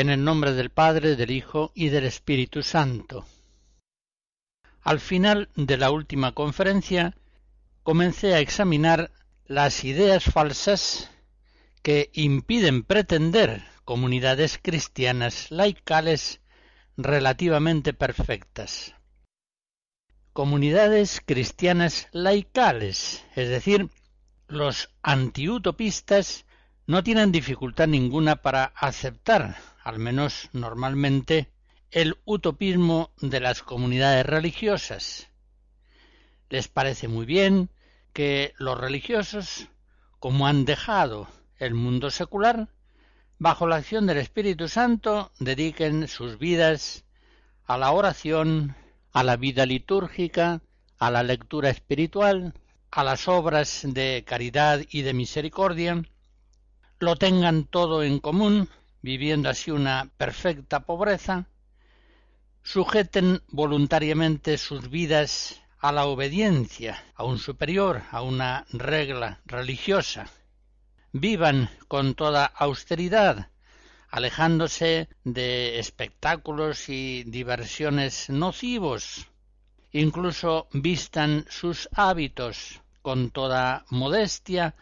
En el nombre del Padre, del Hijo y del Espíritu Santo. Al final de la última conferencia comencé a examinar las ideas falsas que impiden pretender comunidades cristianas laicales relativamente perfectas. Comunidades cristianas laicales, es decir, los antiutopistas no tienen dificultad ninguna para aceptar al menos normalmente, el utopismo de las comunidades religiosas. Les parece muy bien que los religiosos, como han dejado el mundo secular, bajo la acción del Espíritu Santo, dediquen sus vidas a la oración, a la vida litúrgica, a la lectura espiritual, a las obras de caridad y de misericordia, lo tengan todo en común viviendo así una perfecta pobreza, sujeten voluntariamente sus vidas a la obediencia a un superior, a una regla religiosa, vivan con toda austeridad, alejándose de espectáculos y diversiones nocivos, incluso vistan sus hábitos con toda modestia,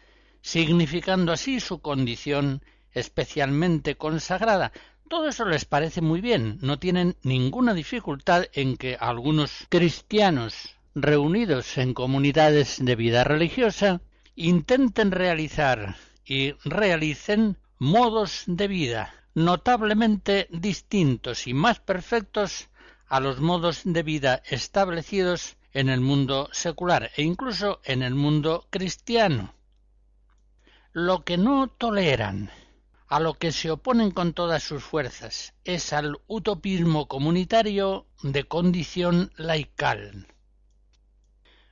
significando así su condición especialmente consagrada. Todo eso les parece muy bien, no tienen ninguna dificultad en que algunos cristianos reunidos en comunidades de vida religiosa intenten realizar y realicen modos de vida notablemente distintos y más perfectos a los modos de vida establecidos en el mundo secular e incluso en el mundo cristiano. Lo que no toleran a lo que se oponen con todas sus fuerzas es al utopismo comunitario de condición laical.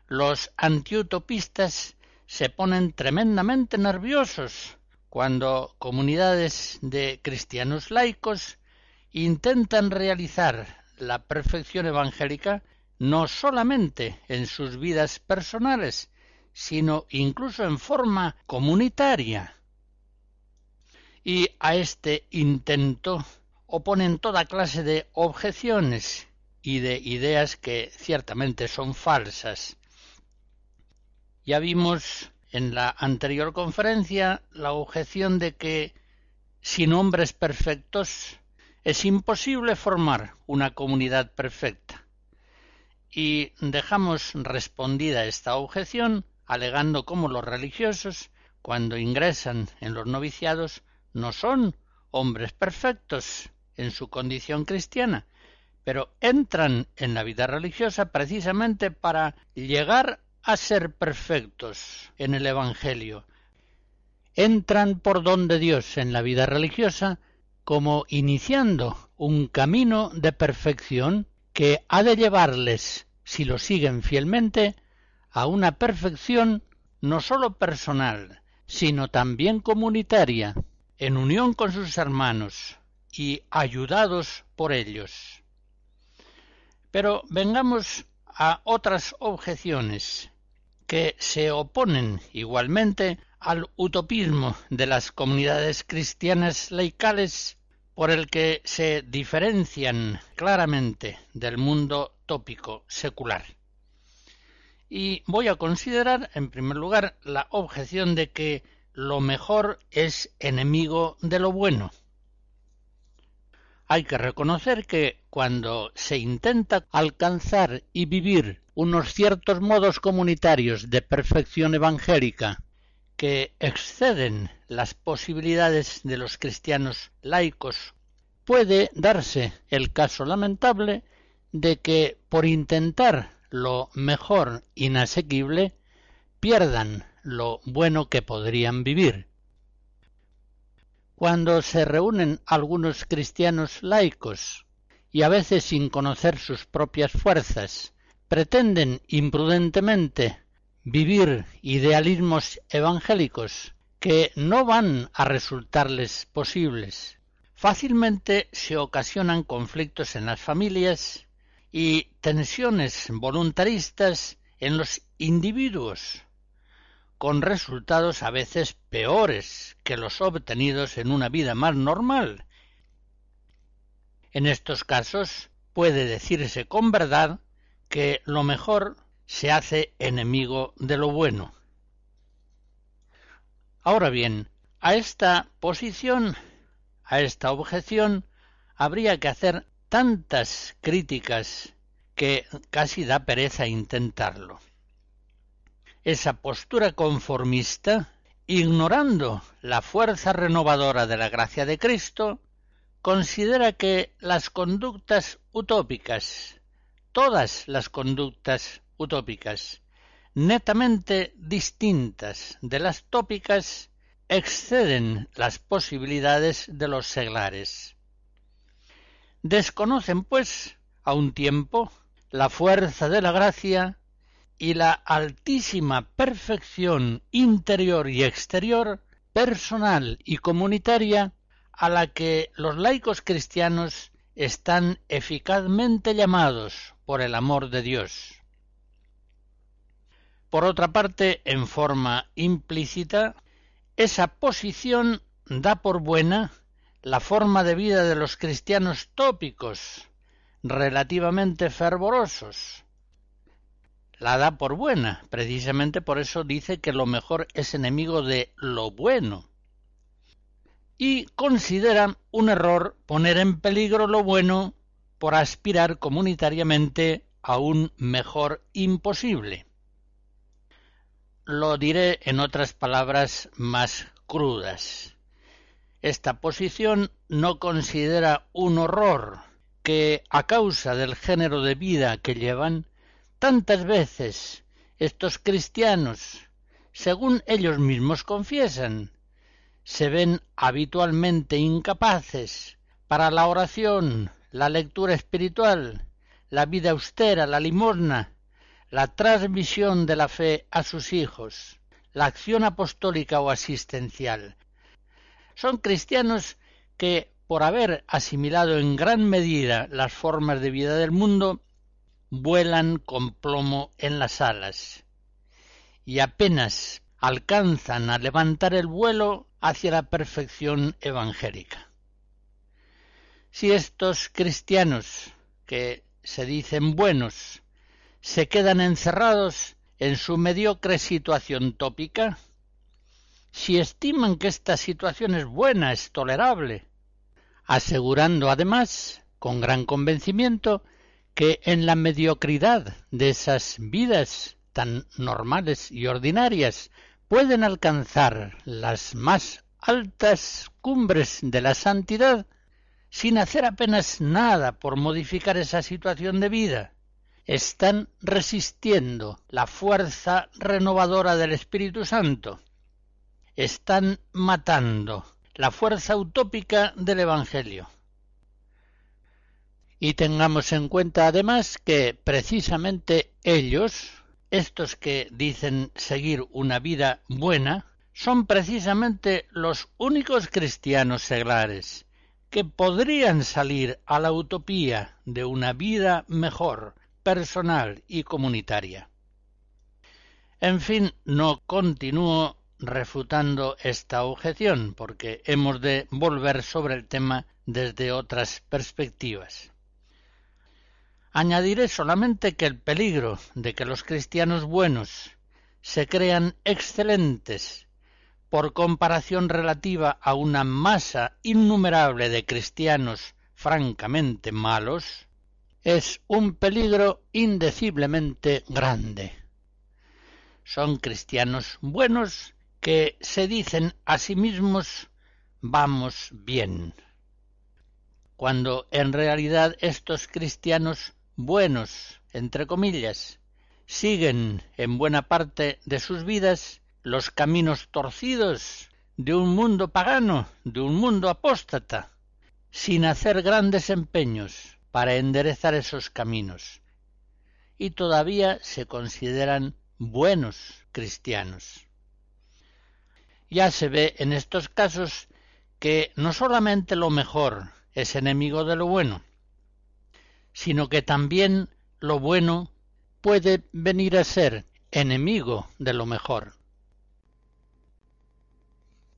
Los antiutopistas se ponen tremendamente nerviosos cuando comunidades de cristianos laicos intentan realizar la perfección evangélica no solamente en sus vidas personales, sino incluso en forma comunitaria y a este intento oponen toda clase de objeciones y de ideas que ciertamente son falsas. Ya vimos en la anterior conferencia la objeción de que sin hombres perfectos es imposible formar una comunidad perfecta. Y dejamos respondida esta objeción alegando cómo los religiosos, cuando ingresan en los noviciados, no son hombres perfectos en su condición cristiana, pero entran en la vida religiosa precisamente para llegar a ser perfectos en el Evangelio. Entran por don de Dios en la vida religiosa como iniciando un camino de perfección que ha de llevarles, si lo siguen fielmente, a una perfección no sólo personal, sino también comunitaria, en unión con sus hermanos y ayudados por ellos. Pero vengamos a otras objeciones que se oponen igualmente al utopismo de las comunidades cristianas laicales por el que se diferencian claramente del mundo tópico secular. Y voy a considerar, en primer lugar, la objeción de que lo mejor es enemigo de lo bueno. Hay que reconocer que cuando se intenta alcanzar y vivir unos ciertos modos comunitarios de perfección evangélica que exceden las posibilidades de los cristianos laicos, puede darse el caso lamentable de que por intentar lo mejor inasequible pierdan lo bueno que podrían vivir. Cuando se reúnen algunos cristianos laicos y a veces sin conocer sus propias fuerzas, pretenden imprudentemente vivir idealismos evangélicos que no van a resultarles posibles. Fácilmente se ocasionan conflictos en las familias y tensiones voluntaristas en los individuos, con resultados a veces peores que los obtenidos en una vida más normal. En estos casos puede decirse con verdad que lo mejor se hace enemigo de lo bueno. Ahora bien, a esta posición, a esta objeción, habría que hacer tantas críticas que casi da pereza intentarlo. Esa postura conformista, ignorando la fuerza renovadora de la gracia de Cristo, considera que las conductas utópicas, todas las conductas utópicas, netamente distintas de las tópicas, exceden las posibilidades de los seglares. Desconocen, pues, a un tiempo la fuerza de la gracia y la altísima perfección interior y exterior, personal y comunitaria, a la que los laicos cristianos están eficazmente llamados por el amor de Dios. Por otra parte, en forma implícita, esa posición da por buena la forma de vida de los cristianos tópicos, relativamente fervorosos. La da por buena, precisamente por eso dice que lo mejor es enemigo de lo bueno. Y considera un error poner en peligro lo bueno por aspirar comunitariamente a un mejor imposible. Lo diré en otras palabras más crudas. Esta posición no considera un horror que, a causa del género de vida que llevan, tantas veces estos cristianos, según ellos mismos confiesan, se ven habitualmente incapaces para la oración, la lectura espiritual, la vida austera, la limosna, la transmisión de la fe a sus hijos, la acción apostólica o asistencial. Son cristianos que, por haber asimilado en gran medida las formas de vida del mundo, vuelan con plomo en las alas y apenas alcanzan a levantar el vuelo hacia la perfección evangélica. Si estos cristianos, que se dicen buenos, se quedan encerrados en su mediocre situación tópica? Si estiman que esta situación es buena, es tolerable, asegurando además, con gran convencimiento, que en la mediocridad de esas vidas tan normales y ordinarias pueden alcanzar las más altas cumbres de la santidad sin hacer apenas nada por modificar esa situación de vida, están resistiendo la fuerza renovadora del Espíritu Santo. Están matando la fuerza utópica del Evangelio. Y tengamos en cuenta además que precisamente ellos, estos que dicen seguir una vida buena, son precisamente los únicos cristianos seglares que podrían salir a la utopía de una vida mejor, personal y comunitaria. En fin, no continúo refutando esta objeción, porque hemos de volver sobre el tema desde otras perspectivas. Añadiré solamente que el peligro de que los cristianos buenos se crean excelentes por comparación relativa a una masa innumerable de cristianos francamente malos, es un peligro indeciblemente grande. Son cristianos buenos que se dicen a sí mismos vamos bien, cuando en realidad estos cristianos buenos, entre comillas, siguen en buena parte de sus vidas los caminos torcidos de un mundo pagano, de un mundo apóstata, sin hacer grandes empeños para enderezar esos caminos, y todavía se consideran buenos cristianos. Ya se ve en estos casos que no solamente lo mejor es enemigo de lo bueno, sino que también lo bueno puede venir a ser enemigo de lo mejor.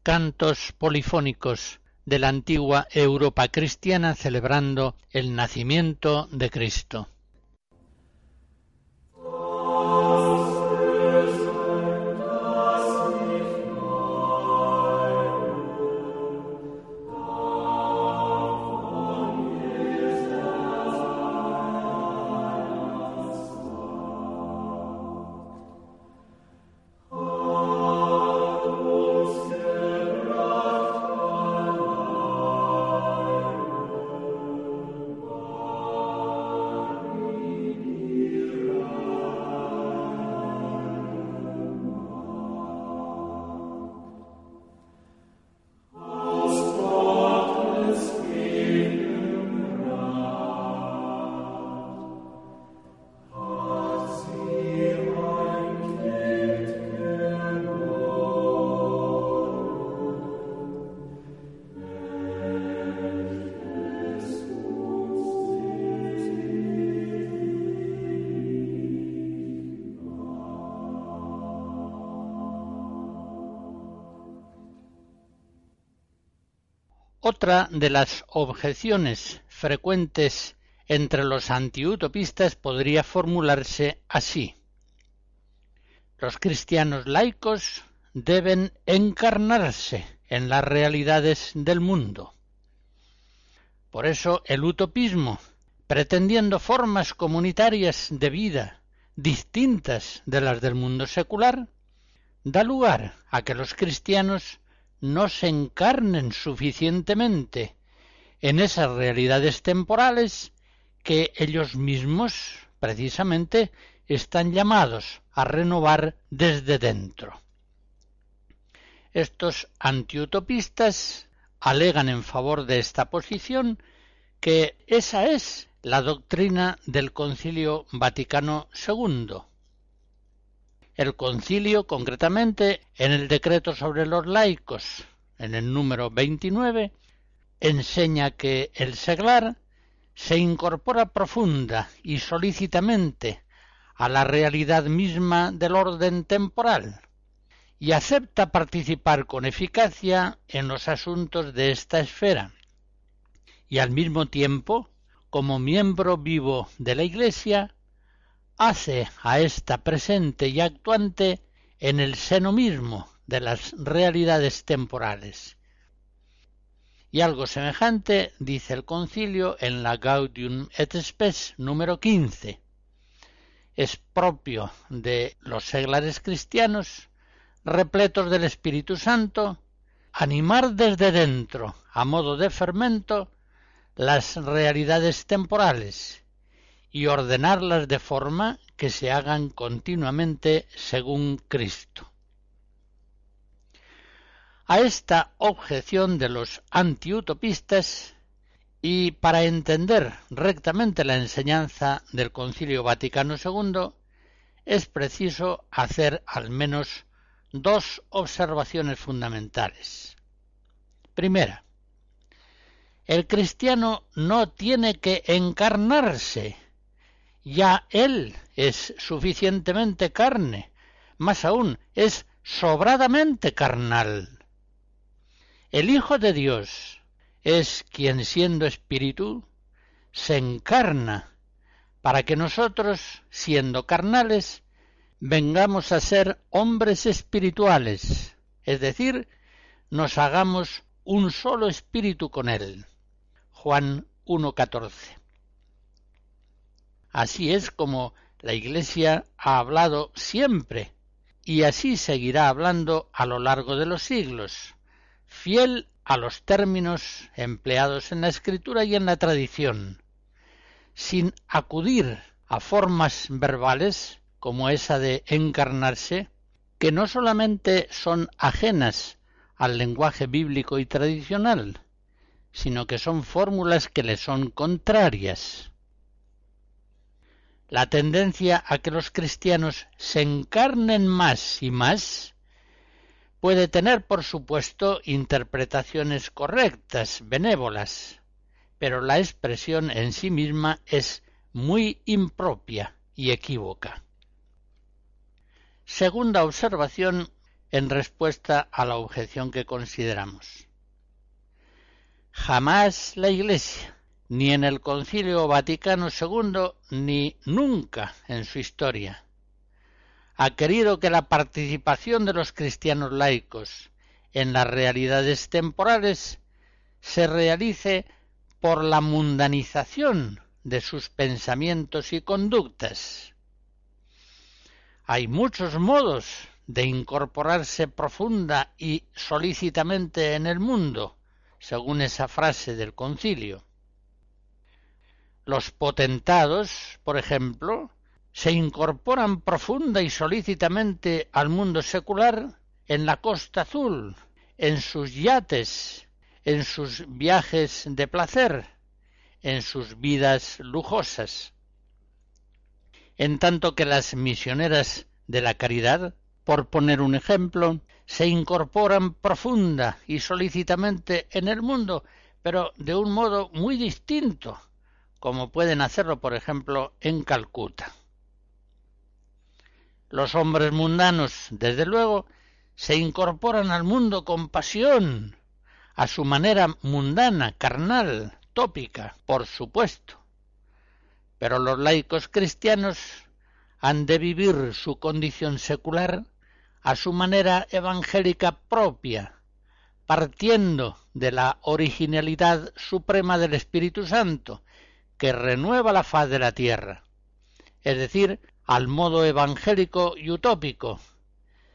Cantos polifónicos de la antigua Europa cristiana celebrando el nacimiento de Cristo. Otra de las objeciones frecuentes entre los antiutopistas podría formularse así. Los cristianos laicos deben encarnarse en las realidades del mundo. Por eso el utopismo, pretendiendo formas comunitarias de vida distintas de las del mundo secular, da lugar a que los cristianos no se encarnen suficientemente en esas realidades temporales que ellos mismos precisamente están llamados a renovar desde dentro. Estos antiutopistas alegan en favor de esta posición que esa es la doctrina del Concilio Vaticano II, el concilio, concretamente, en el decreto sobre los laicos, en el número 29, enseña que el seglar se incorpora profunda y solícitamente a la realidad misma del orden temporal y acepta participar con eficacia en los asuntos de esta esfera y al mismo tiempo, como miembro vivo de la Iglesia, hace a esta presente y actuante en el seno mismo de las realidades temporales. Y algo semejante dice el concilio en la Gaudium et Spes número 15. Es propio de los seglares cristianos, repletos del Espíritu Santo, animar desde dentro, a modo de fermento, las realidades temporales y ordenarlas de forma que se hagan continuamente según Cristo. A esta objeción de los antiutopistas y para entender rectamente la enseñanza del Concilio Vaticano II es preciso hacer al menos dos observaciones fundamentales. Primera, el cristiano no tiene que encarnarse ya él es suficientemente carne más aún, es sobradamente carnal. El Hijo de Dios es quien siendo espíritu se encarna para que nosotros, siendo carnales, vengamos a ser hombres espirituales, es decir, nos hagamos un solo espíritu con él. Juan 1.14. Así es como la Iglesia ha hablado siempre y así seguirá hablando a lo largo de los siglos, fiel a los términos empleados en la Escritura y en la tradición, sin acudir a formas verbales como esa de encarnarse, que no solamente son ajenas al lenguaje bíblico y tradicional, sino que son fórmulas que le son contrarias. La tendencia a que los cristianos se encarnen más y más puede tener, por supuesto, interpretaciones correctas, benévolas, pero la expresión en sí misma es muy impropia y equívoca. Segunda observación en respuesta a la objeción que consideramos. Jamás la Iglesia, ni en el Concilio Vaticano II, ni nunca en su historia, ha querido que la participación de los cristianos laicos en las realidades temporales se realice por la mundanización de sus pensamientos y conductas. Hay muchos modos de incorporarse profunda y solícitamente en el mundo, según esa frase del concilio. Los potentados, por ejemplo, se incorporan profunda y solícitamente al mundo secular en la Costa Azul, en sus yates, en sus viajes de placer, en sus vidas lujosas. En tanto que las misioneras de la caridad, por poner un ejemplo, se incorporan profunda y solícitamente en el mundo, pero de un modo muy distinto, como pueden hacerlo, por ejemplo, en Calcuta. Los hombres mundanos, desde luego, se incorporan al mundo con pasión, a su manera mundana, carnal, tópica, por supuesto. Pero los laicos cristianos han de vivir su condición secular a su manera evangélica propia, partiendo de la originalidad suprema del Espíritu Santo, que renueva la faz de la tierra, es decir, al modo evangélico y utópico,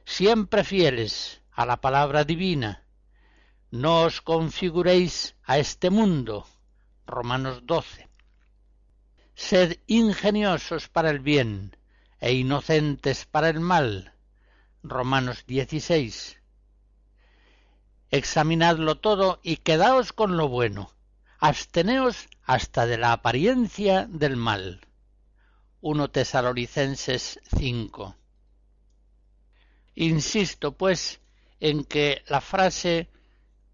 siempre fieles a la palabra divina. No os configuréis a este mundo. Romanos 12. Sed ingeniosos para el bien e inocentes para el mal. Romanos 16. Examinadlo todo y quedaos con lo bueno. Absteneos hasta de la apariencia del mal. 1 Tesalonicenses 5. Insisto, pues, en que la frase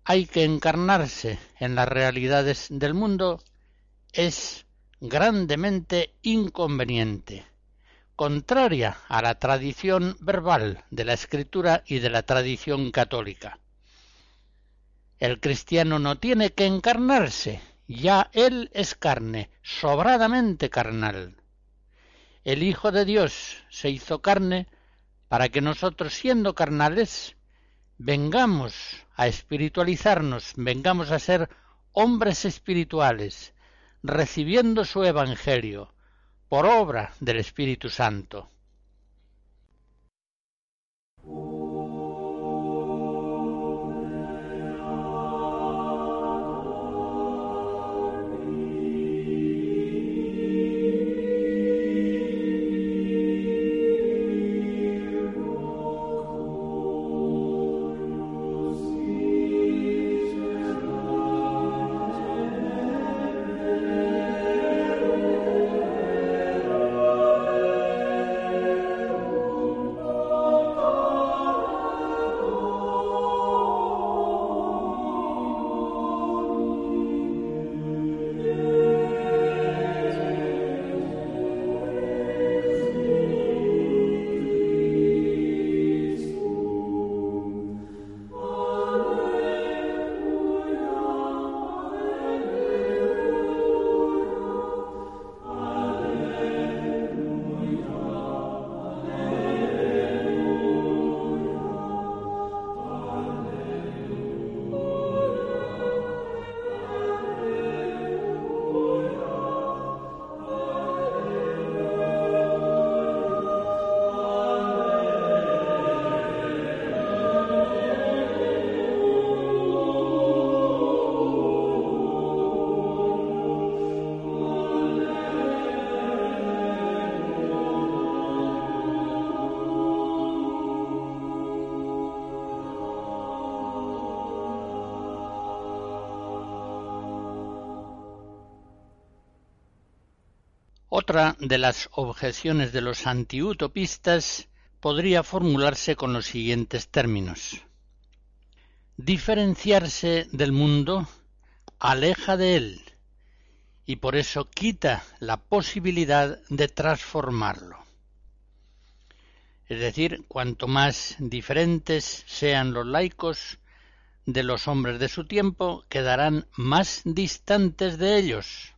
hay que encarnarse en las realidades del mundo es grandemente inconveniente, contraria a la tradición verbal de la escritura y de la tradición católica. El cristiano no tiene que encarnarse, ya él es carne, sobradamente carnal el Hijo de Dios se hizo carne para que nosotros, siendo carnales, vengamos a espiritualizarnos, vengamos a ser hombres espirituales, recibiendo su Evangelio por obra del Espíritu Santo. Otra de las objeciones de los antiutopistas podría formularse con los siguientes términos. Diferenciarse del mundo aleja de él y por eso quita la posibilidad de transformarlo. Es decir, cuanto más diferentes sean los laicos de los hombres de su tiempo, quedarán más distantes de ellos.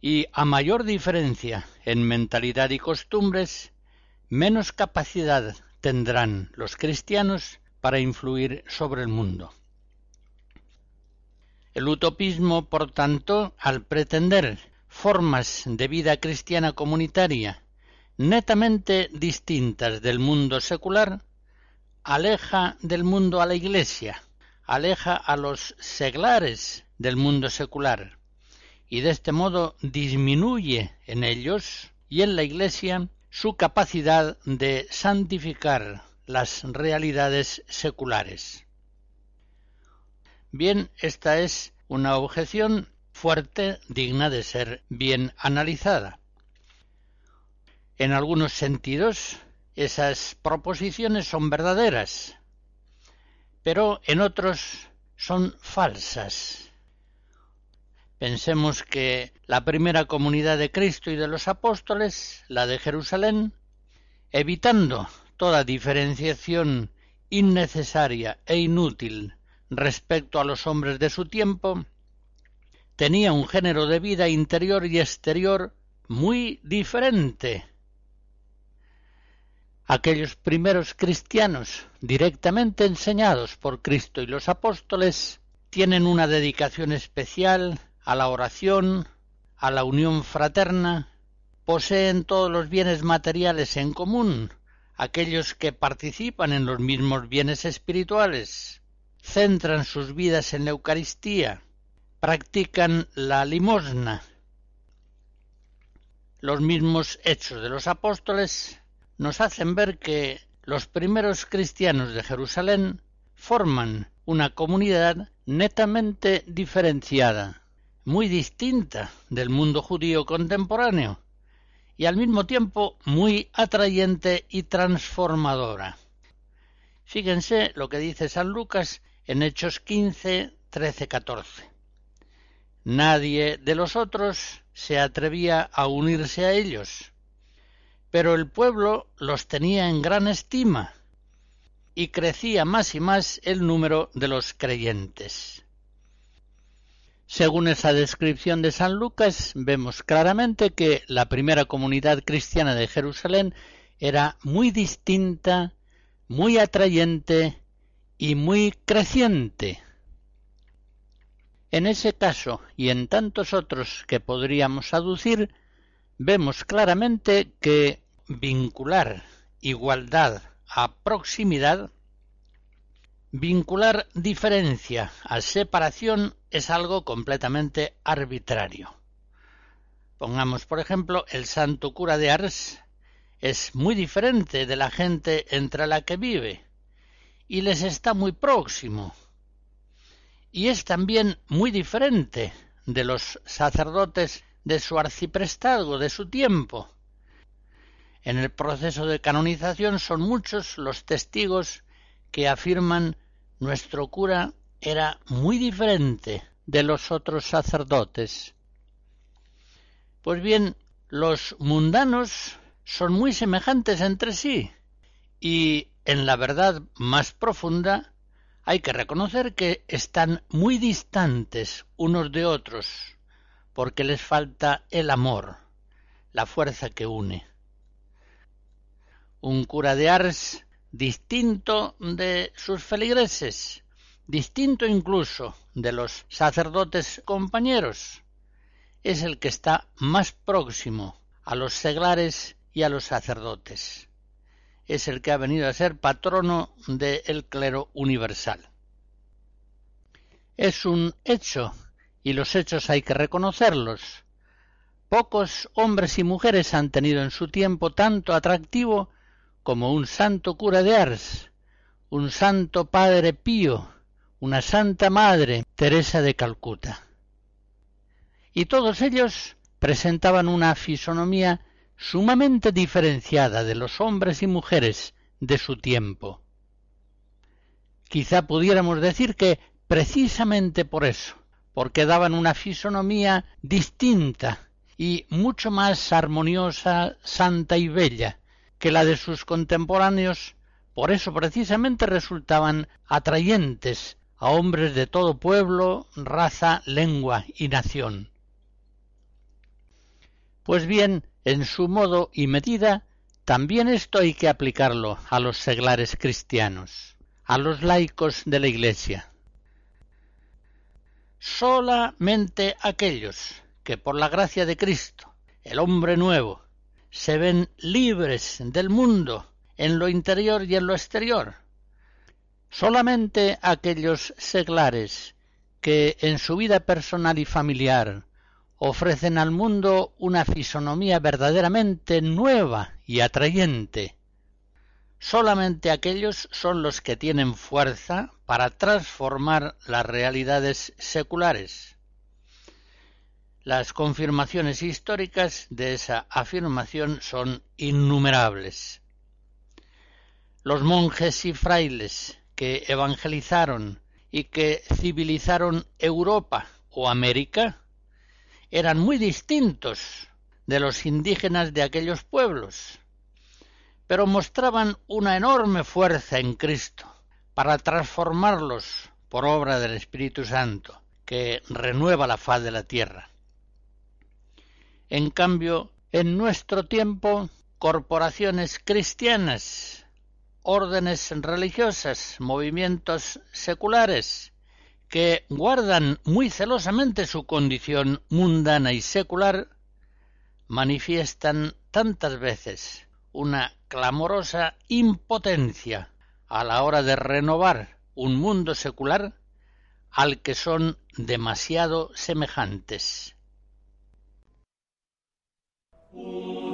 Y a mayor diferencia en mentalidad y costumbres, menos capacidad tendrán los cristianos para influir sobre el mundo. El utopismo, por tanto, al pretender formas de vida cristiana comunitaria netamente distintas del mundo secular, aleja del mundo a la Iglesia, aleja a los seglares del mundo secular, y de este modo disminuye en ellos y en la Iglesia su capacidad de santificar las realidades seculares. Bien, esta es una objeción fuerte digna de ser bien analizada. En algunos sentidos, esas proposiciones son verdaderas, pero en otros son falsas. Pensemos que la primera comunidad de Cristo y de los apóstoles, la de Jerusalén, evitando toda diferenciación innecesaria e inútil respecto a los hombres de su tiempo, tenía un género de vida interior y exterior muy diferente. Aquellos primeros cristianos, directamente enseñados por Cristo y los apóstoles, tienen una dedicación especial a la oración, a la unión fraterna, poseen todos los bienes materiales en común, aquellos que participan en los mismos bienes espirituales, centran sus vidas en la Eucaristía, practican la limosna. Los mismos hechos de los apóstoles nos hacen ver que los primeros cristianos de Jerusalén forman una comunidad netamente diferenciada muy distinta del mundo judío contemporáneo y al mismo tiempo muy atrayente y transformadora. Fíjense lo que dice San Lucas en Hechos 15, 13, 14. Nadie de los otros se atrevía a unirse a ellos, pero el pueblo los tenía en gran estima y crecía más y más el número de los creyentes. Según esa descripción de San Lucas, vemos claramente que la primera comunidad cristiana de Jerusalén era muy distinta, muy atrayente y muy creciente. En ese caso y en tantos otros que podríamos aducir, vemos claramente que vincular igualdad a proximidad Vincular diferencia a separación es algo completamente arbitrario. Pongamos, por ejemplo, el santo cura de Ars es muy diferente de la gente entre la que vive y les está muy próximo. Y es también muy diferente de los sacerdotes de su arciprestazgo de su tiempo. En el proceso de canonización son muchos los testigos que afirman nuestro cura era muy diferente de los otros sacerdotes. Pues bien, los mundanos son muy semejantes entre sí y en la verdad más profunda hay que reconocer que están muy distantes unos de otros porque les falta el amor, la fuerza que une. Un cura de Ars distinto de sus feligreses, distinto incluso de los sacerdotes compañeros, es el que está más próximo a los seglares y a los sacerdotes. Es el que ha venido a ser patrono del clero universal. Es un hecho, y los hechos hay que reconocerlos. Pocos hombres y mujeres han tenido en su tiempo tanto atractivo como un santo cura de Ars, un santo padre Pío, una santa madre Teresa de Calcuta. Y todos ellos presentaban una fisonomía sumamente diferenciada de los hombres y mujeres de su tiempo. Quizá pudiéramos decir que precisamente por eso, porque daban una fisonomía distinta y mucho más armoniosa, santa y bella que la de sus contemporáneos, por eso precisamente resultaban atrayentes a hombres de todo pueblo, raza, lengua y nación. Pues bien, en su modo y medida, también esto hay que aplicarlo a los seglares cristianos, a los laicos de la Iglesia. Solamente aquellos que por la gracia de Cristo, el hombre nuevo, se ven libres del mundo en lo interior y en lo exterior, Solamente aquellos seglares que en su vida personal y familiar ofrecen al mundo una fisonomía verdaderamente nueva y atrayente. Solamente aquellos son los que tienen fuerza para transformar las realidades seculares. Las confirmaciones históricas de esa afirmación son innumerables. Los monjes y frailes que evangelizaron y que civilizaron Europa o América eran muy distintos de los indígenas de aquellos pueblos, pero mostraban una enorme fuerza en Cristo para transformarlos por obra del Espíritu Santo, que renueva la faz de la tierra. En cambio, en nuestro tiempo, corporaciones cristianas órdenes religiosas, movimientos seculares, que guardan muy celosamente su condición mundana y secular, manifiestan tantas veces una clamorosa impotencia a la hora de renovar un mundo secular al que son demasiado semejantes. Oh.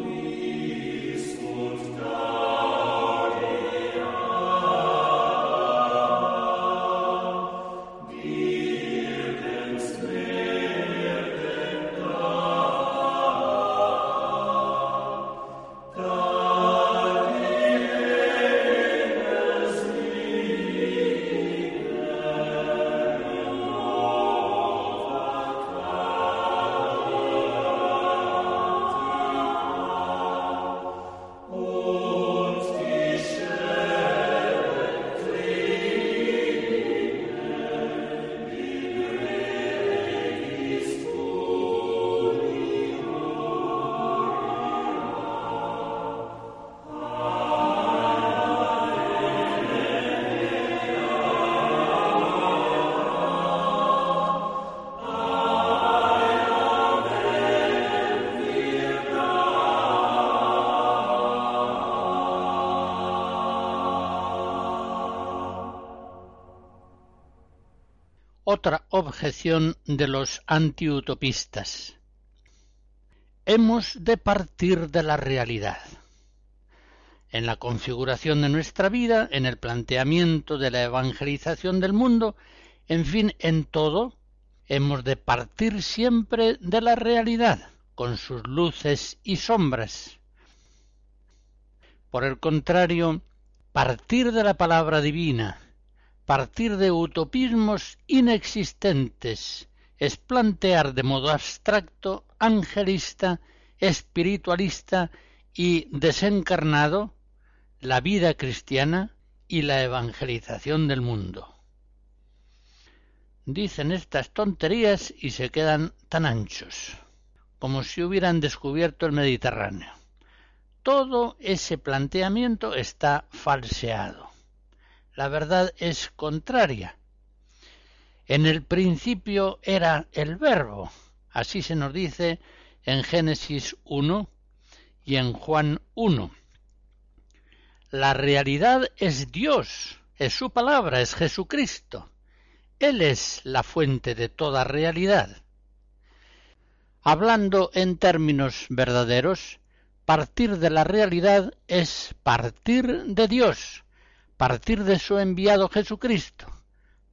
Otra objeción de los antiutopistas. Hemos de partir de la realidad. En la configuración de nuestra vida, en el planteamiento de la evangelización del mundo, en fin, en todo, hemos de partir siempre de la realidad, con sus luces y sombras. Por el contrario, partir de la palabra divina, partir de utopismos inexistentes es plantear de modo abstracto, angelista, espiritualista y desencarnado la vida cristiana y la evangelización del mundo. Dicen estas tonterías y se quedan tan anchos, como si hubieran descubierto el Mediterráneo. Todo ese planteamiento está falseado la verdad es contraria. En el principio era el verbo, así se nos dice en Génesis 1 y en Juan 1. La realidad es Dios, es su palabra, es Jesucristo. Él es la fuente de toda realidad. Hablando en términos verdaderos, partir de la realidad es partir de Dios, partir de su enviado Jesucristo,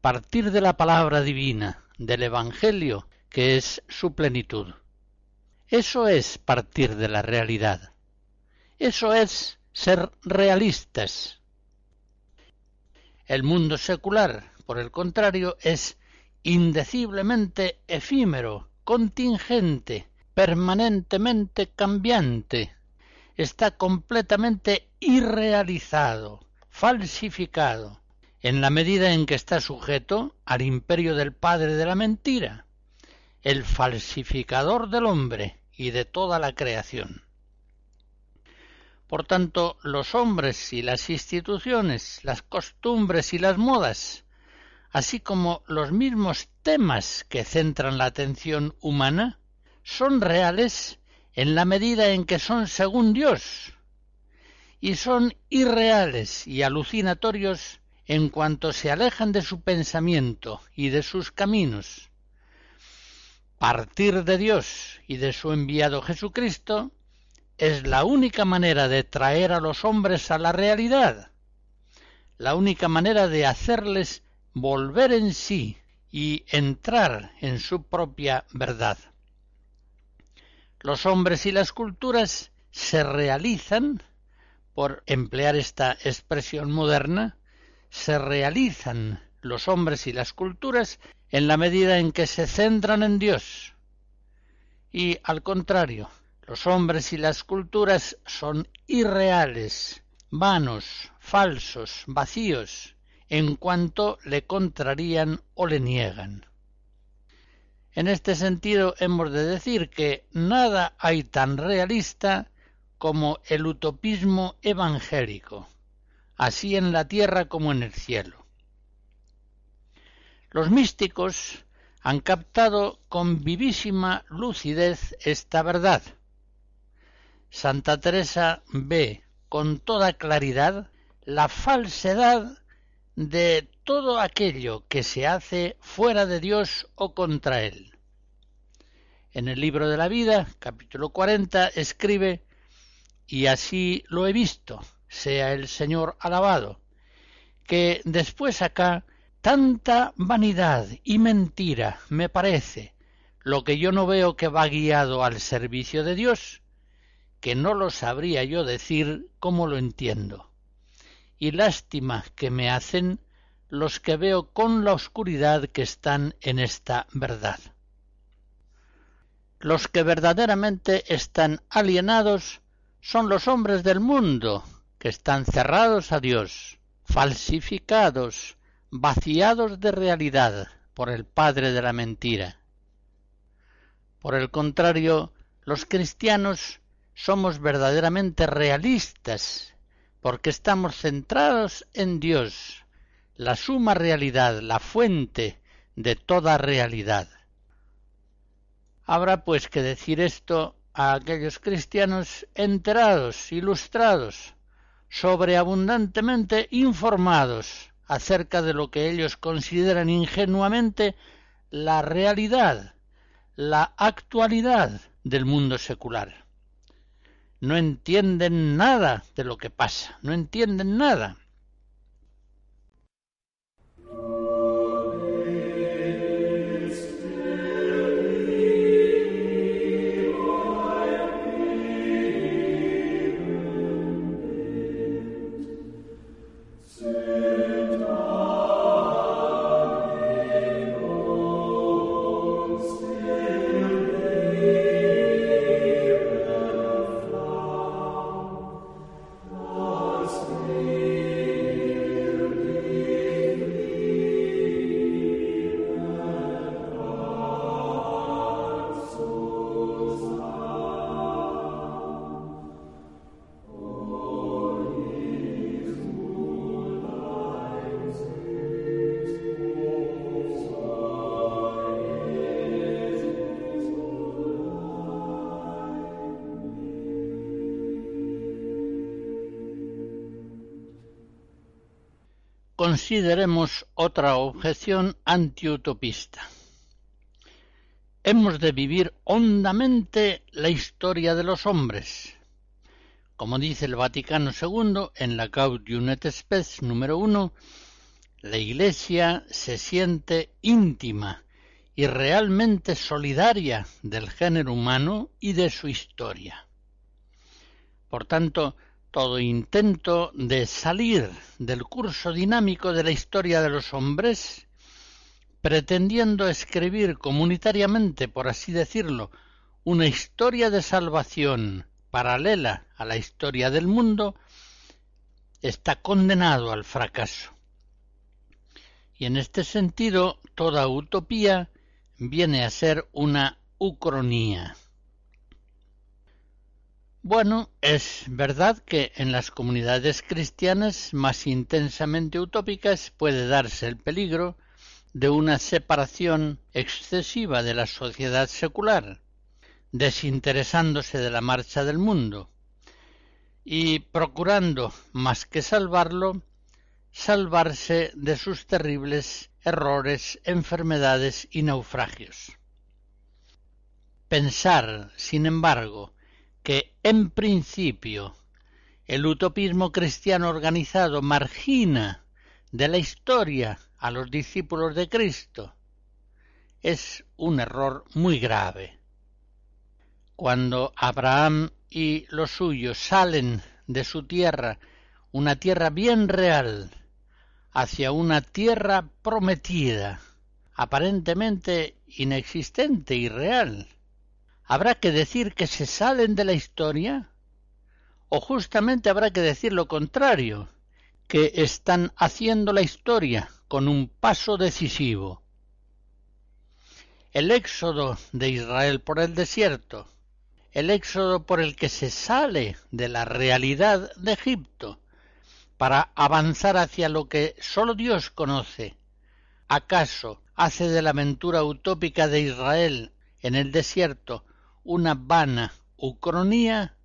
partir de la palabra divina, del Evangelio, que es su plenitud. Eso es partir de la realidad. Eso es ser realistas. El mundo secular, por el contrario, es indeciblemente efímero, contingente, permanentemente cambiante, está completamente irrealizado, falsificado, en la medida en que está sujeto al imperio del padre de la mentira, el falsificador del hombre y de toda la creación. Por tanto, los hombres y las instituciones, las costumbres y las modas, así como los mismos temas que centran la atención humana, son reales en la medida en que son según Dios, y son irreales y alucinatorios en cuanto se alejan de su pensamiento y de sus caminos. Partir de Dios y de su enviado Jesucristo es la única manera de traer a los hombres a la realidad, la única manera de hacerles volver en sí y entrar en su propia verdad. Los hombres y las culturas se realizan, por emplear esta expresión moderna, se realizan los hombres y las culturas en la medida en que se centran en Dios. Y al contrario, los hombres y las culturas son irreales, vanos, falsos, vacíos, en cuanto le contrarían o le niegan. En este sentido hemos de decir que nada hay tan realista como el utopismo evangélico así en la tierra como en el cielo. Los místicos han captado con vivísima lucidez esta verdad. Santa Teresa ve con toda claridad la falsedad de todo aquello que se hace fuera de Dios o contra Él. En el libro de la vida, capítulo 40, escribe, y así lo he visto, sea el Señor alabado, que después acá tanta vanidad y mentira me parece, lo que yo no veo que va guiado al servicio de Dios, que no lo sabría yo decir como lo entiendo. Y lástima que me hacen los que veo con la oscuridad que están en esta verdad. Los que verdaderamente están alienados son los hombres del mundo, que están cerrados a Dios, falsificados, vaciados de realidad por el padre de la mentira. Por el contrario, los cristianos somos verdaderamente realistas, porque estamos centrados en Dios, la suma realidad, la fuente de toda realidad. Habrá pues que decir esto a aquellos cristianos enterados, ilustrados, sobreabundantemente informados acerca de lo que ellos consideran ingenuamente la realidad, la actualidad del mundo secular. No entienden nada de lo que pasa, no entienden nada. Consideremos otra objeción antiutopista. Hemos de vivir hondamente la historia de los hombres. Como dice el Vaticano II en la Gaudium et Spes número uno, la Iglesia se siente íntima y realmente solidaria del género humano y de su historia. Por tanto, todo intento de salir del curso dinámico de la historia de los hombres, pretendiendo escribir comunitariamente, por así decirlo, una historia de salvación paralela a la historia del mundo, está condenado al fracaso. Y en este sentido, toda utopía viene a ser una ucronía. Bueno, es verdad que en las comunidades cristianas más intensamente utópicas puede darse el peligro de una separación excesiva de la sociedad secular, desinteresándose de la marcha del mundo y procurando, más que salvarlo, salvarse de sus terribles errores, enfermedades y naufragios. Pensar, sin embargo, que en principio el utopismo cristiano organizado margina de la historia a los discípulos de Cristo es un error muy grave. Cuando Abraham y los suyos salen de su tierra, una tierra bien real, hacia una tierra prometida, aparentemente inexistente y real, ¿Habrá que decir que se salen de la historia? ¿O justamente habrá que decir lo contrario, que están haciendo la historia con un paso decisivo? El éxodo de Israel por el desierto, el éxodo por el que se sale de la realidad de Egipto para avanzar hacia lo que sólo Dios conoce, ¿acaso hace de la aventura utópica de Israel en el desierto una vana ucronía,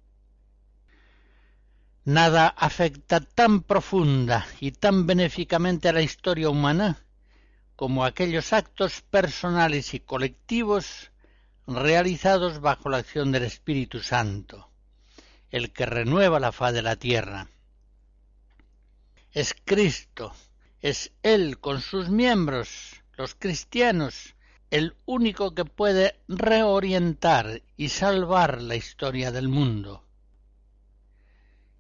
nada afecta tan profunda y tan benéficamente a la historia humana como aquellos actos personales y colectivos realizados bajo la acción del Espíritu Santo, el que renueva la faz de la tierra. Es Cristo, es Él con sus miembros, los cristianos, el único que puede reorientar y salvar la historia del mundo.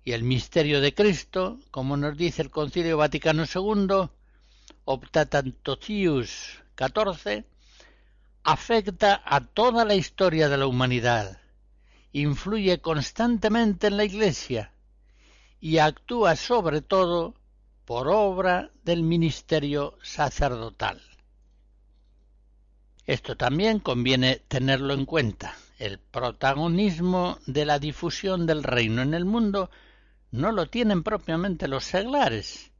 Y el misterio de Cristo, como nos dice el Concilio Vaticano II, Optatantocius XIV, afecta a toda la historia de la humanidad, influye constantemente en la Iglesia y actúa sobre todo por obra del ministerio sacerdotal. Esto también conviene tenerlo en cuenta. El protagonismo de la difusión del reino en el mundo no lo tienen propiamente los seglares,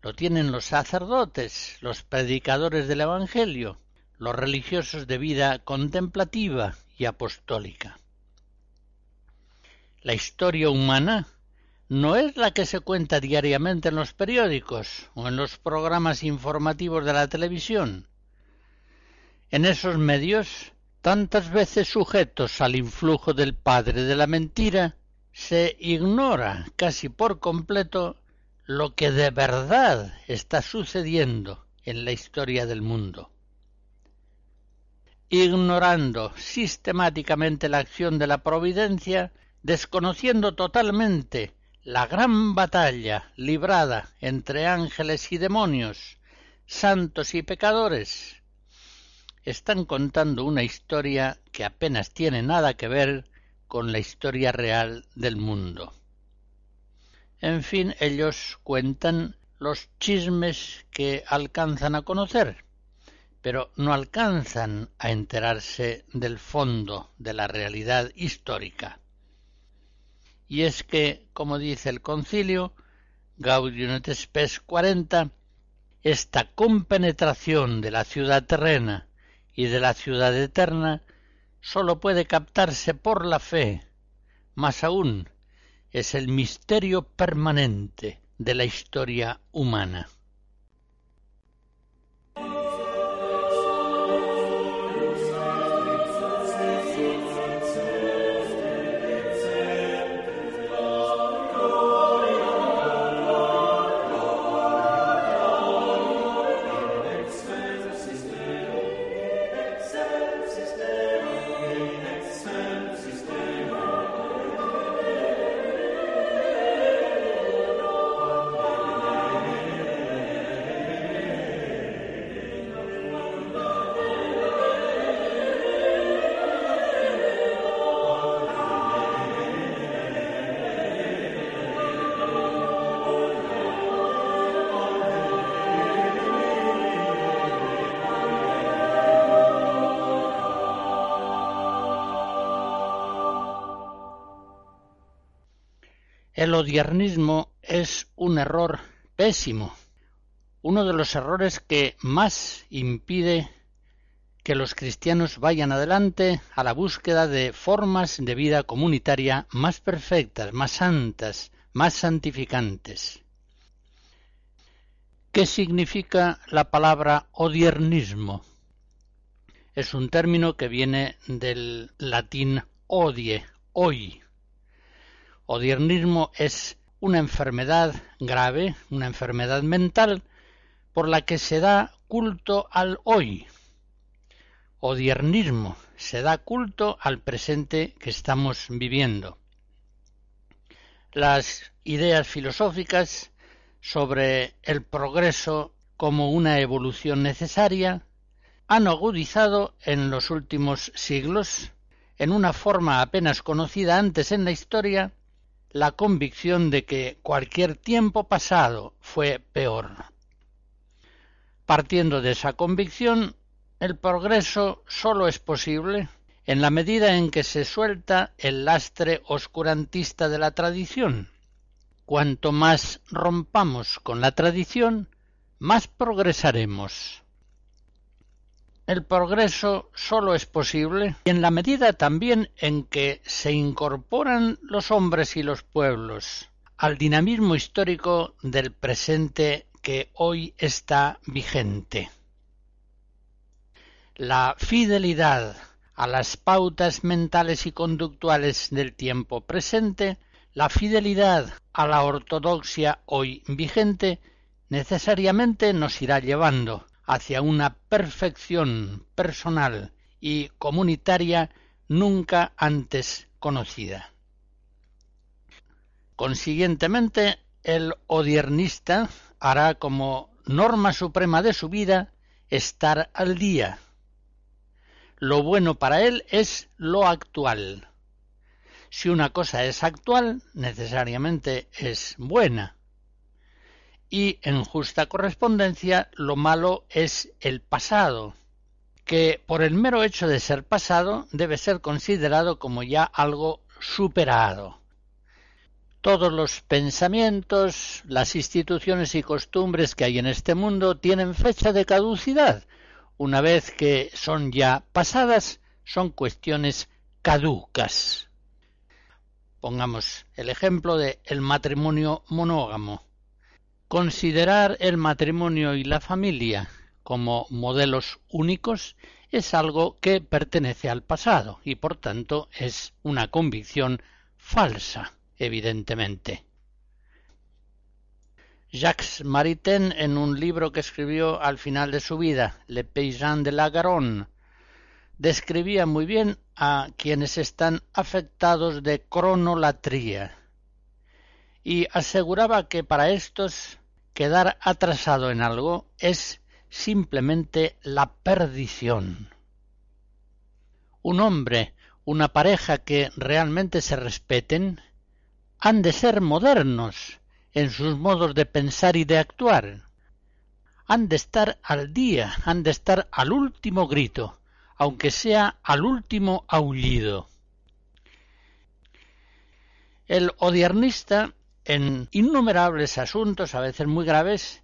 lo tienen los sacerdotes, los predicadores del Evangelio, los religiosos de vida contemplativa y apostólica. La historia humana no es la que se cuenta diariamente en los periódicos o en los programas informativos de la televisión. En esos medios, tantas veces sujetos al influjo del padre de la mentira, se ignora casi por completo lo que de verdad está sucediendo en la historia del mundo. Ignorando sistemáticamente la acción de la providencia, desconociendo totalmente la gran batalla librada entre ángeles y demonios, santos y pecadores, están contando una historia que apenas tiene nada que ver con la historia real del mundo. En fin, ellos cuentan los chismes que alcanzan a conocer, pero no alcanzan a enterarse del fondo de la realidad histórica. Y es que, como dice el concilio, Gaudium et Spes 40, esta compenetración de la ciudad terrena y de la ciudad eterna sólo puede captarse por la fe. Más aún, es el misterio permanente de la historia humana. El odiernismo es un error pésimo, uno de los errores que más impide que los cristianos vayan adelante a la búsqueda de formas de vida comunitaria más perfectas, más santas, más santificantes. ¿Qué significa la palabra odiernismo? Es un término que viene del latín odie, hoy, Odiernismo es una enfermedad grave, una enfermedad mental, por la que se da culto al hoy. Odiernismo se da culto al presente que estamos viviendo. Las ideas filosóficas sobre el progreso como una evolución necesaria han agudizado en los últimos siglos, en una forma apenas conocida antes en la historia, la convicción de que cualquier tiempo pasado fue peor. Partiendo de esa convicción, el progreso sólo es posible en la medida en que se suelta el lastre oscurantista de la tradición. Cuanto más rompamos con la tradición, más progresaremos. El progreso sólo es posible en la medida también en que se incorporan los hombres y los pueblos al dinamismo histórico del presente que hoy está vigente. La fidelidad a las pautas mentales y conductuales del tiempo presente, la fidelidad a la ortodoxia hoy vigente, necesariamente nos irá llevando hacia una perfección personal y comunitaria nunca antes conocida. Consiguientemente, el odiernista hará como norma suprema de su vida estar al día. Lo bueno para él es lo actual. Si una cosa es actual, necesariamente es buena y en justa correspondencia lo malo es el pasado, que por el mero hecho de ser pasado debe ser considerado como ya algo superado. Todos los pensamientos, las instituciones y costumbres que hay en este mundo tienen fecha de caducidad. Una vez que son ya pasadas, son cuestiones caducas. Pongamos el ejemplo de el matrimonio monógamo Considerar el matrimonio y la familia como modelos únicos es algo que pertenece al pasado y por tanto es una convicción falsa, evidentemente. Jacques Maritain, en un libro que escribió al final de su vida, Le Paysan de la Garonne, describía muy bien a quienes están afectados de cronolatría y aseguraba que para estos Quedar atrasado en algo es simplemente la perdición. Un hombre, una pareja que realmente se respeten, han de ser modernos en sus modos de pensar y de actuar. Han de estar al día, han de estar al último grito, aunque sea al último aullido. El odiernista en innumerables asuntos, a veces muy graves,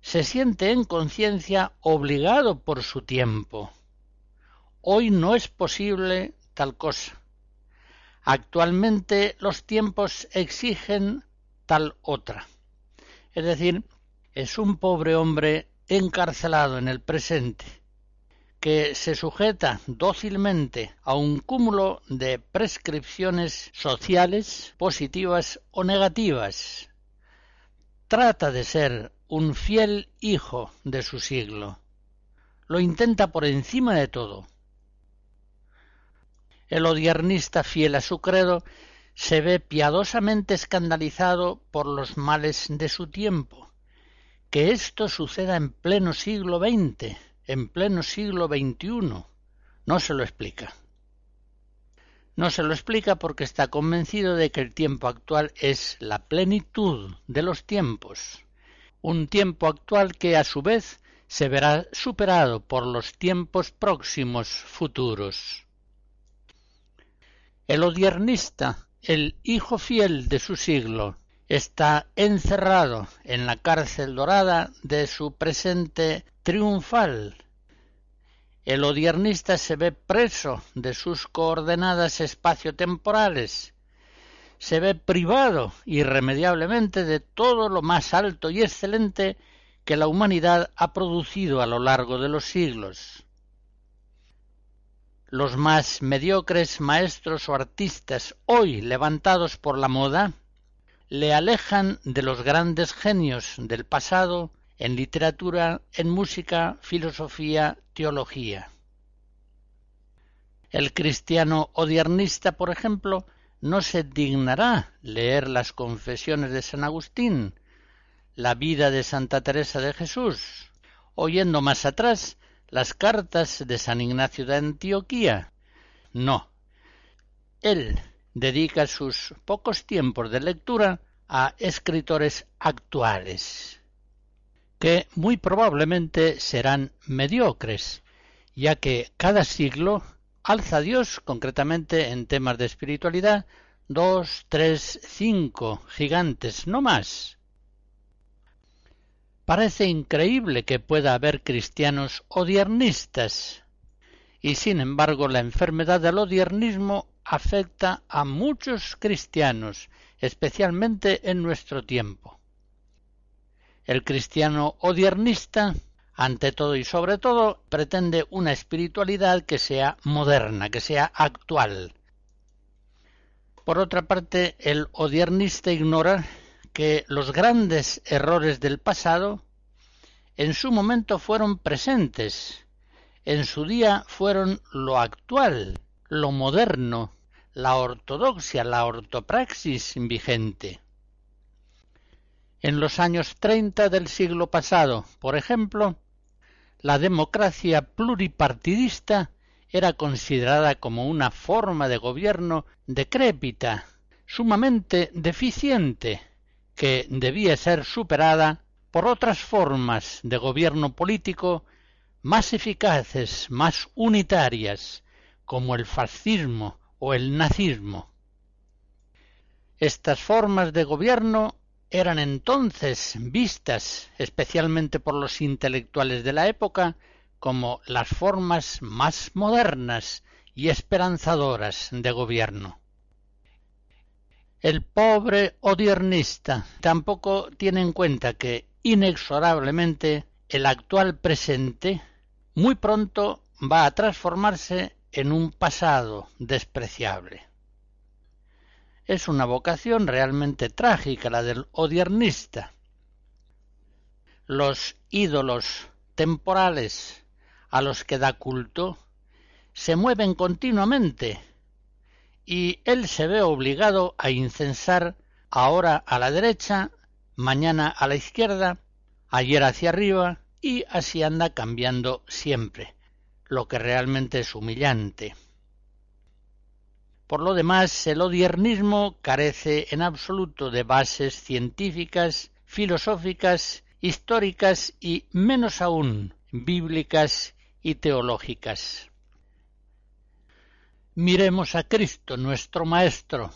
se siente en conciencia obligado por su tiempo. Hoy no es posible tal cosa. Actualmente los tiempos exigen tal otra. Es decir, es un pobre hombre encarcelado en el presente, que se sujeta dócilmente a un cúmulo de prescripciones sociales positivas o negativas. Trata de ser un fiel hijo de su siglo. Lo intenta por encima de todo. El odiernista fiel a su credo se ve piadosamente escandalizado por los males de su tiempo. Que esto suceda en pleno siglo XX, en pleno siglo XXI. No se lo explica. No se lo explica porque está convencido de que el tiempo actual es la plenitud de los tiempos, un tiempo actual que a su vez se verá superado por los tiempos próximos futuros. El odiernista el hijo fiel de su siglo está encerrado en la cárcel dorada de su presente triunfal. El odiernista se ve preso de sus coordenadas espaciotemporales, se ve privado irremediablemente de todo lo más alto y excelente que la humanidad ha producido a lo largo de los siglos. Los más mediocres maestros o artistas hoy levantados por la moda le alejan de los grandes genios del pasado en literatura, en música, filosofía, teología. El cristiano odiernista, por ejemplo, no se dignará leer las confesiones de San Agustín, la vida de Santa Teresa de Jesús, oyendo más atrás las cartas de San Ignacio de Antioquía. No. Él dedica sus pocos tiempos de lectura a escritores actuales, que muy probablemente serán mediocres, ya que cada siglo alza a Dios, concretamente en temas de espiritualidad, dos, tres, cinco gigantes, no más. Parece increíble que pueda haber cristianos odiernistas, y sin embargo la enfermedad del odiernismo afecta a muchos cristianos, especialmente en nuestro tiempo. El cristiano odiernista, ante todo y sobre todo, pretende una espiritualidad que sea moderna, que sea actual. Por otra parte, el odiernista ignora que los grandes errores del pasado en su momento fueron presentes, en su día fueron lo actual, lo moderno, la ortodoxia, la ortopraxis vigente. En los años treinta del siglo pasado, por ejemplo, la democracia pluripartidista era considerada como una forma de gobierno decrépita, sumamente deficiente, que debía ser superada por otras formas de gobierno político más eficaces, más unitarias, como el fascismo o el nazismo. Estas formas de gobierno eran entonces vistas, especialmente por los intelectuales de la época, como las formas más modernas y esperanzadoras de gobierno. El pobre odiernista tampoco tiene en cuenta que inexorablemente el actual presente muy pronto va a transformarse en un pasado despreciable. Es una vocación realmente trágica la del odiernista. Los ídolos temporales a los que da culto se mueven continuamente y él se ve obligado a incensar ahora a la derecha, mañana a la izquierda, ayer hacia arriba, y así anda cambiando siempre, lo que realmente es humillante. Por lo demás, el odiernismo carece en absoluto de bases científicas, filosóficas, históricas y menos aún bíblicas y teológicas. Miremos a Cristo, nuestro Maestro,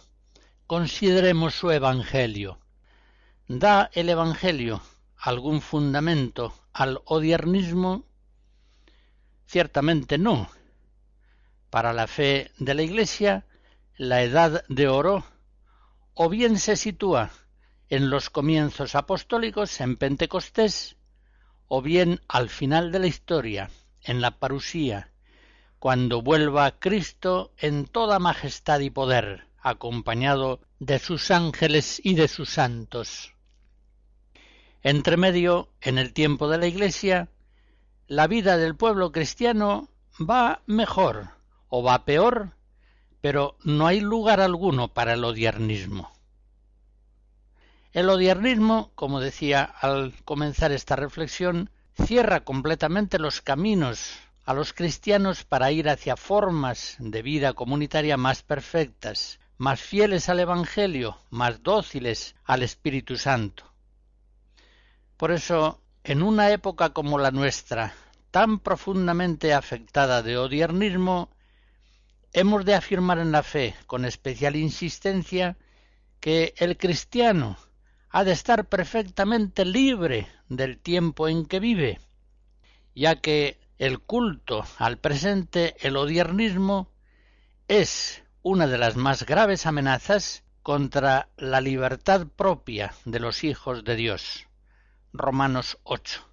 consideremos su Evangelio. ¿Da el Evangelio algún fundamento al odiernismo? Ciertamente no. Para la fe de la Iglesia, la edad de oro o bien se sitúa en los comienzos apostólicos en Pentecostés, o bien al final de la historia, en la parusía, cuando vuelva Cristo en toda majestad y poder, acompañado de sus ángeles y de sus santos. Entre medio, en el tiempo de la Iglesia, la vida del pueblo cristiano va mejor o va peor, pero no hay lugar alguno para el odiernismo. El odiernismo, como decía al comenzar esta reflexión, cierra completamente los caminos a los cristianos para ir hacia formas de vida comunitaria más perfectas, más fieles al Evangelio, más dóciles al Espíritu Santo. Por eso, en una época como la nuestra, tan profundamente afectada de odiernismo, hemos de afirmar en la fe con especial insistencia que el cristiano ha de estar perfectamente libre del tiempo en que vive, ya que el culto al presente, el odiernismo, es una de las más graves amenazas contra la libertad propia de los hijos de Dios. Romanos 8.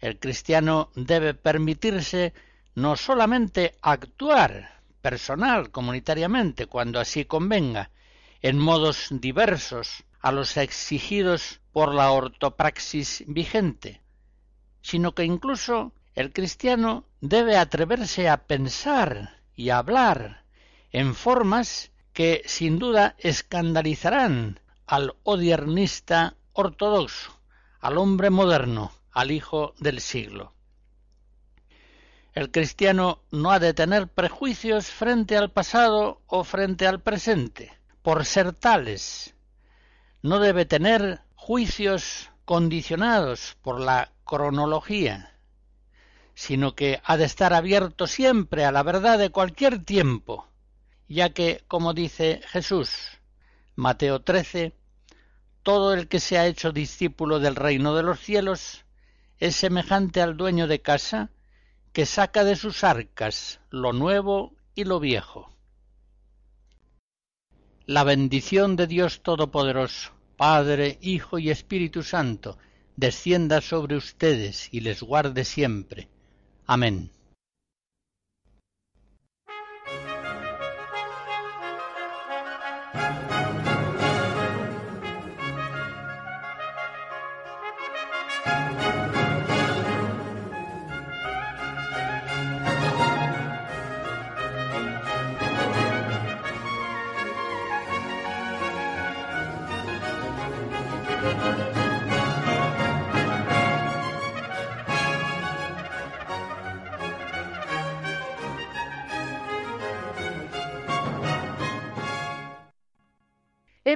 El cristiano debe permitirse no solamente actuar personal, comunitariamente, cuando así convenga, en modos diversos a los exigidos por la ortopraxis vigente, sino que incluso el cristiano debe atreverse a pensar y hablar en formas que sin duda escandalizarán al odiernista ortodoxo, al hombre moderno, al hijo del siglo. El cristiano no ha de tener prejuicios frente al pasado o frente al presente, por ser tales. No debe tener juicios condicionados por la cronología, sino que ha de estar abierto siempre a la verdad de cualquier tiempo, ya que, como dice Jesús, Mateo 13, todo el que se ha hecho discípulo del reino de los cielos es semejante al dueño de casa que saca de sus arcas lo nuevo y lo viejo. La bendición de Dios Todopoderoso, Padre, Hijo y Espíritu Santo, descienda sobre ustedes y les guarde siempre. Amén.